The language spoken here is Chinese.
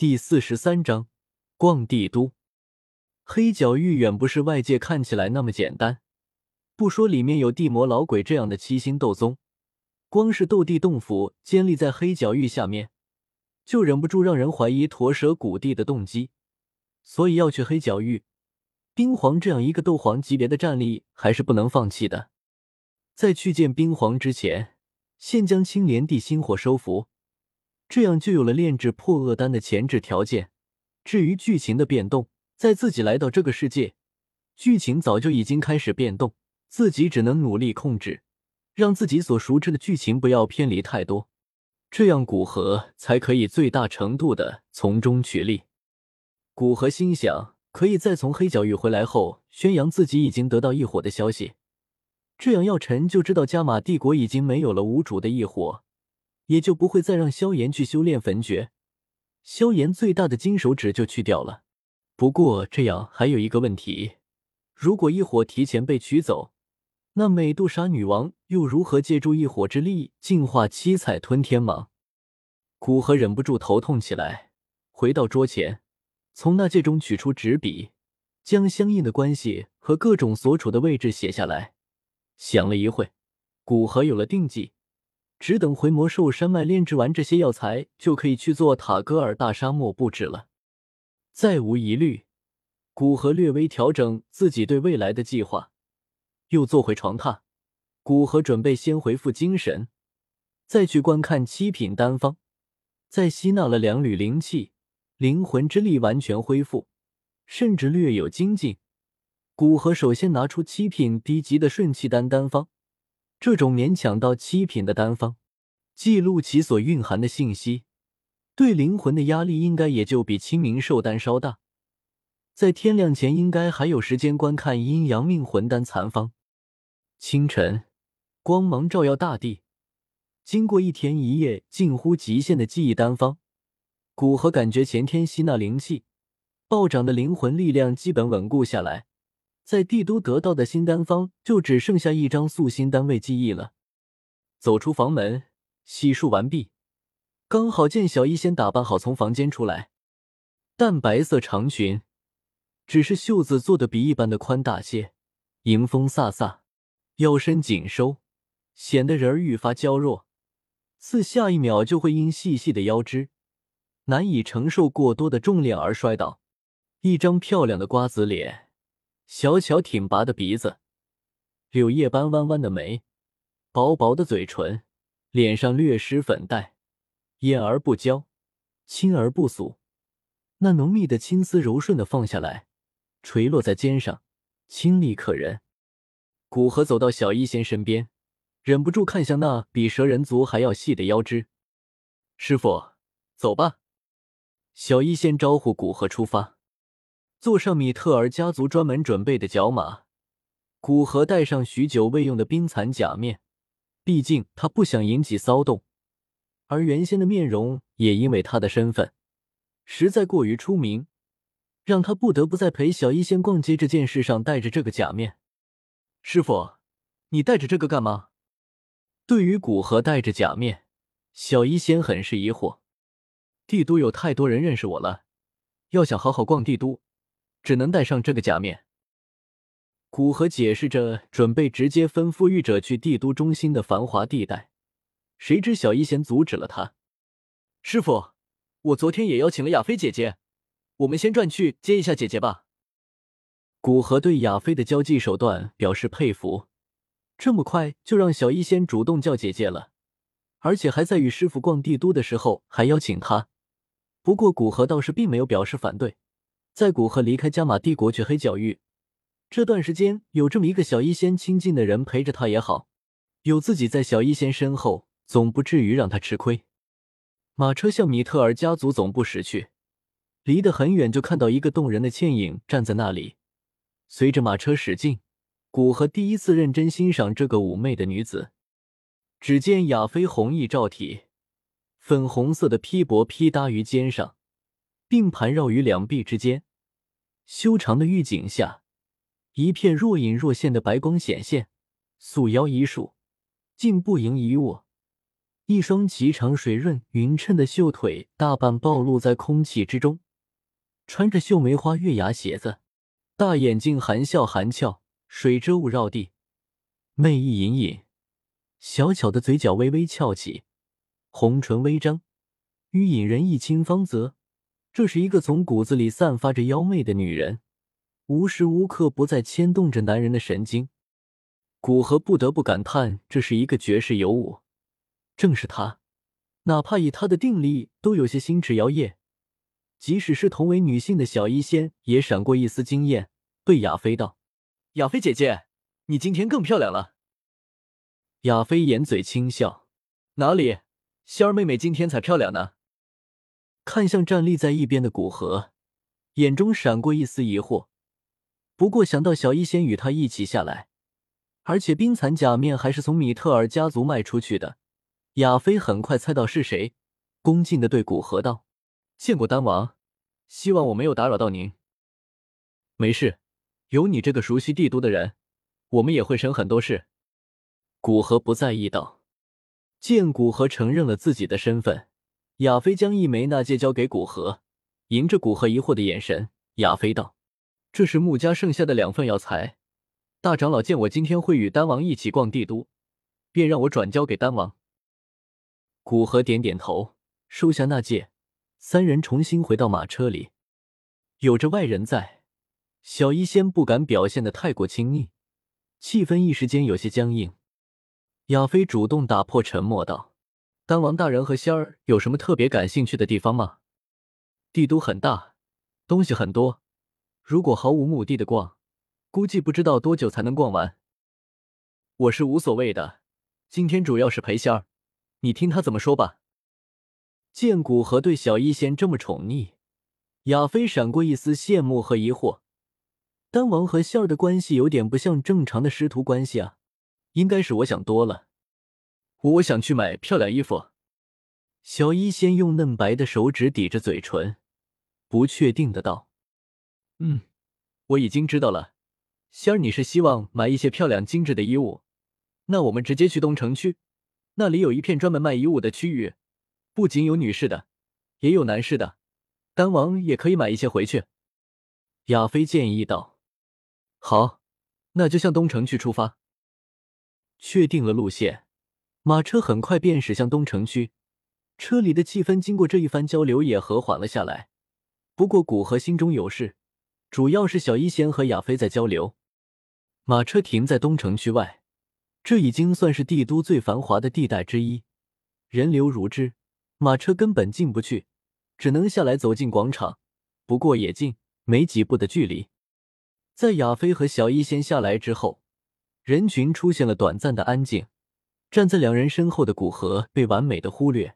第四十三章，逛帝都。黑角域远不是外界看起来那么简单。不说里面有地魔老鬼这样的七星斗宗，光是斗帝洞府建立在黑角域下面，就忍不住让人怀疑驼蛇谷地的动机。所以要去黑角域，冰皇这样一个斗皇级别的战力还是不能放弃的。在去见冰皇之前，先将青莲地心火收服。这样就有了炼制破厄丹的前置条件。至于剧情的变动，在自己来到这个世界，剧情早就已经开始变动，自己只能努力控制，让自己所熟知的剧情不要偏离太多，这样古河才可以最大程度的从中取利。古河心想，可以在从黑角域回来后宣扬自己已经得到异火的消息，这样药尘就知道加玛帝国已经没有了无主的异火。也就不会再让萧炎去修炼焚诀，萧炎最大的金手指就去掉了。不过这样还有一个问题：如果异火提前被取走，那美杜莎女王又如何借助异火之力净化七彩吞天蟒？古河忍不住头痛起来，回到桌前，从那戒中取出纸笔，将相应的关系和各种所处的位置写下来。想了一会，古河有了定计。只等回魔兽山脉炼制完这些药材，就可以去做塔戈尔大沙漠布置了。再无疑虑，古河略微调整自己对未来的计划，又坐回床榻。古河准备先恢复精神，再去观看七品丹方。在吸纳了两缕灵气，灵魂之力完全恢复，甚至略有精进。古河首先拿出七品低级的顺气丹丹方。这种勉强到七品的丹方，记录其所蕴含的信息，对灵魂的压力应该也就比清明寿丹稍大。在天亮前，应该还有时间观看阴阳命魂丹残方。清晨，光芒照耀大地。经过一天一夜近乎极限的记忆丹方，古河感觉前天吸纳灵气暴涨的灵魂力量基本稳固下来。在帝都得到的新丹方就只剩下一张素心单位记忆了。走出房门，洗漱完毕，刚好见小医仙打扮好从房间出来，淡白色长裙，只是袖子做的比一般的宽大些，迎风飒飒，腰身紧收，显得人儿愈发娇弱，似下一秒就会因细细的腰肢难以承受过多的重量而摔倒。一张漂亮的瓜子脸。小巧挺拔的鼻子，柳叶般弯弯的眉，薄薄的嘴唇，脸上略施粉黛，艳而不娇，亲而不俗。那浓密的青丝柔顺的放下来，垂落在肩上，清丽可人。古河走到小医仙身边，忍不住看向那比蛇人族还要细的腰肢。师傅，走吧。小医仙招呼古河出发。坐上米特尔家族专门准备的角马，古河戴上许久未用的冰蚕假面，毕竟他不想引起骚动，而原先的面容也因为他的身份实在过于出名，让他不得不在陪小医仙逛街这件事上戴着这个假面。师傅，你戴着这个干嘛？对于古河戴着假面，小医仙很是疑惑。帝都有太多人认识我了，要想好好逛帝都。只能戴上这个假面。古河解释着，准备直接吩咐御者去帝都中心的繁华地带。谁知小医仙阻止了他：“师傅，我昨天也邀请了亚菲姐姐，我们先转去接一下姐姐吧。”古河对亚菲的交际手段表示佩服，这么快就让小医仙主动叫姐姐了，而且还在与师傅逛帝都的时候还邀请他。不过古河倒是并没有表示反对。在古河离开加玛帝国去黑角域这段时间，有这么一个小医仙亲近的人陪着他也好，有自己在小医仙身后，总不至于让他吃亏。马车向米特尔家族总部驶去，离得很远就看到一个动人的倩影站在那里。随着马车驶近，古河第一次认真欣赏这个妩媚的女子。只见亚妃红衣罩体，粉红色的披帛披搭于肩上，并盘绕于两臂之间。修长的玉颈下，一片若隐若现的白光显现，素腰一束，竟不盈一握，一双颀长水润、匀称的秀腿大半暴露在空气之中，穿着绣梅花月牙鞋子，大眼睛含笑含俏，水遮雾绕地，媚意隐隐，小巧的嘴角微微翘起，红唇微张，欲引人一清芳泽。这是一个从骨子里散发着妖媚的女人，无时无刻不在牵动着男人的神经。古河不得不感叹，这是一个绝世尤物。正是她，哪怕以他的定力，都有些心驰摇曳。即使是同为女性的小医仙，也闪过一丝惊艳，对亚飞道：“亚飞姐姐，你今天更漂亮了。”亚飞掩嘴轻笑：“哪里，仙儿妹妹今天才漂亮呢。”看向站立在一边的古河，眼中闪过一丝疑惑。不过想到小医仙与他一起下来。而且冰蚕假面还是从米特尔家族卖出去的，亚飞很快猜到是谁，恭敬的对古河道：“见过丹王，希望我没有打扰到您。”“没事，有你这个熟悉帝都的人，我们也会省很多事。”古河不在意道。见古河承认了自己的身份，亚飞将一枚纳戒交给古河，迎着古河疑惑的眼神，亚飞道：“这是穆家剩下的两份药材。”大长老见我今天会与丹王一起逛帝都，便让我转交给丹王。古河点点头，收下纳戒，三人重新回到马车里。有着外人在，小医仙不敢表现的太过亲昵，气氛一时间有些僵硬。亚飞主动打破沉默道：“丹王大人和仙儿有什么特别感兴趣的地方吗？帝都很大，东西很多，如果毫无目的的逛。”估计不知道多久才能逛完。我是无所谓的，今天主要是陪仙儿，你听他怎么说吧。见古河对小医仙这么宠溺，亚飞闪过一丝羡慕和疑惑。丹王和仙儿的关系有点不像正常的师徒关系啊，应该是我想多了。我想去买漂亮衣服。小一仙用嫩白的手指抵着嘴唇，不确定的道：“嗯，我已经知道了。”仙儿，你是希望买一些漂亮精致的衣物？那我们直接去东城区，那里有一片专门卖衣物的区域，不仅有女士的，也有男士的。丹王也可以买一些回去。亚飞建议道：“好，那就向东城区出发。”确定了路线，马车很快便驶向东城区。车里的气氛经过这一番交流也和缓了下来。不过古河心中有事，主要是小一仙和亚飞在交流。马车停在东城区外，这已经算是帝都最繁华的地带之一，人流如织，马车根本进不去，只能下来走进广场。不过也近，没几步的距离。在亚飞和小一仙下来之后，人群出现了短暂的安静，站在两人身后的古河被完美的忽略。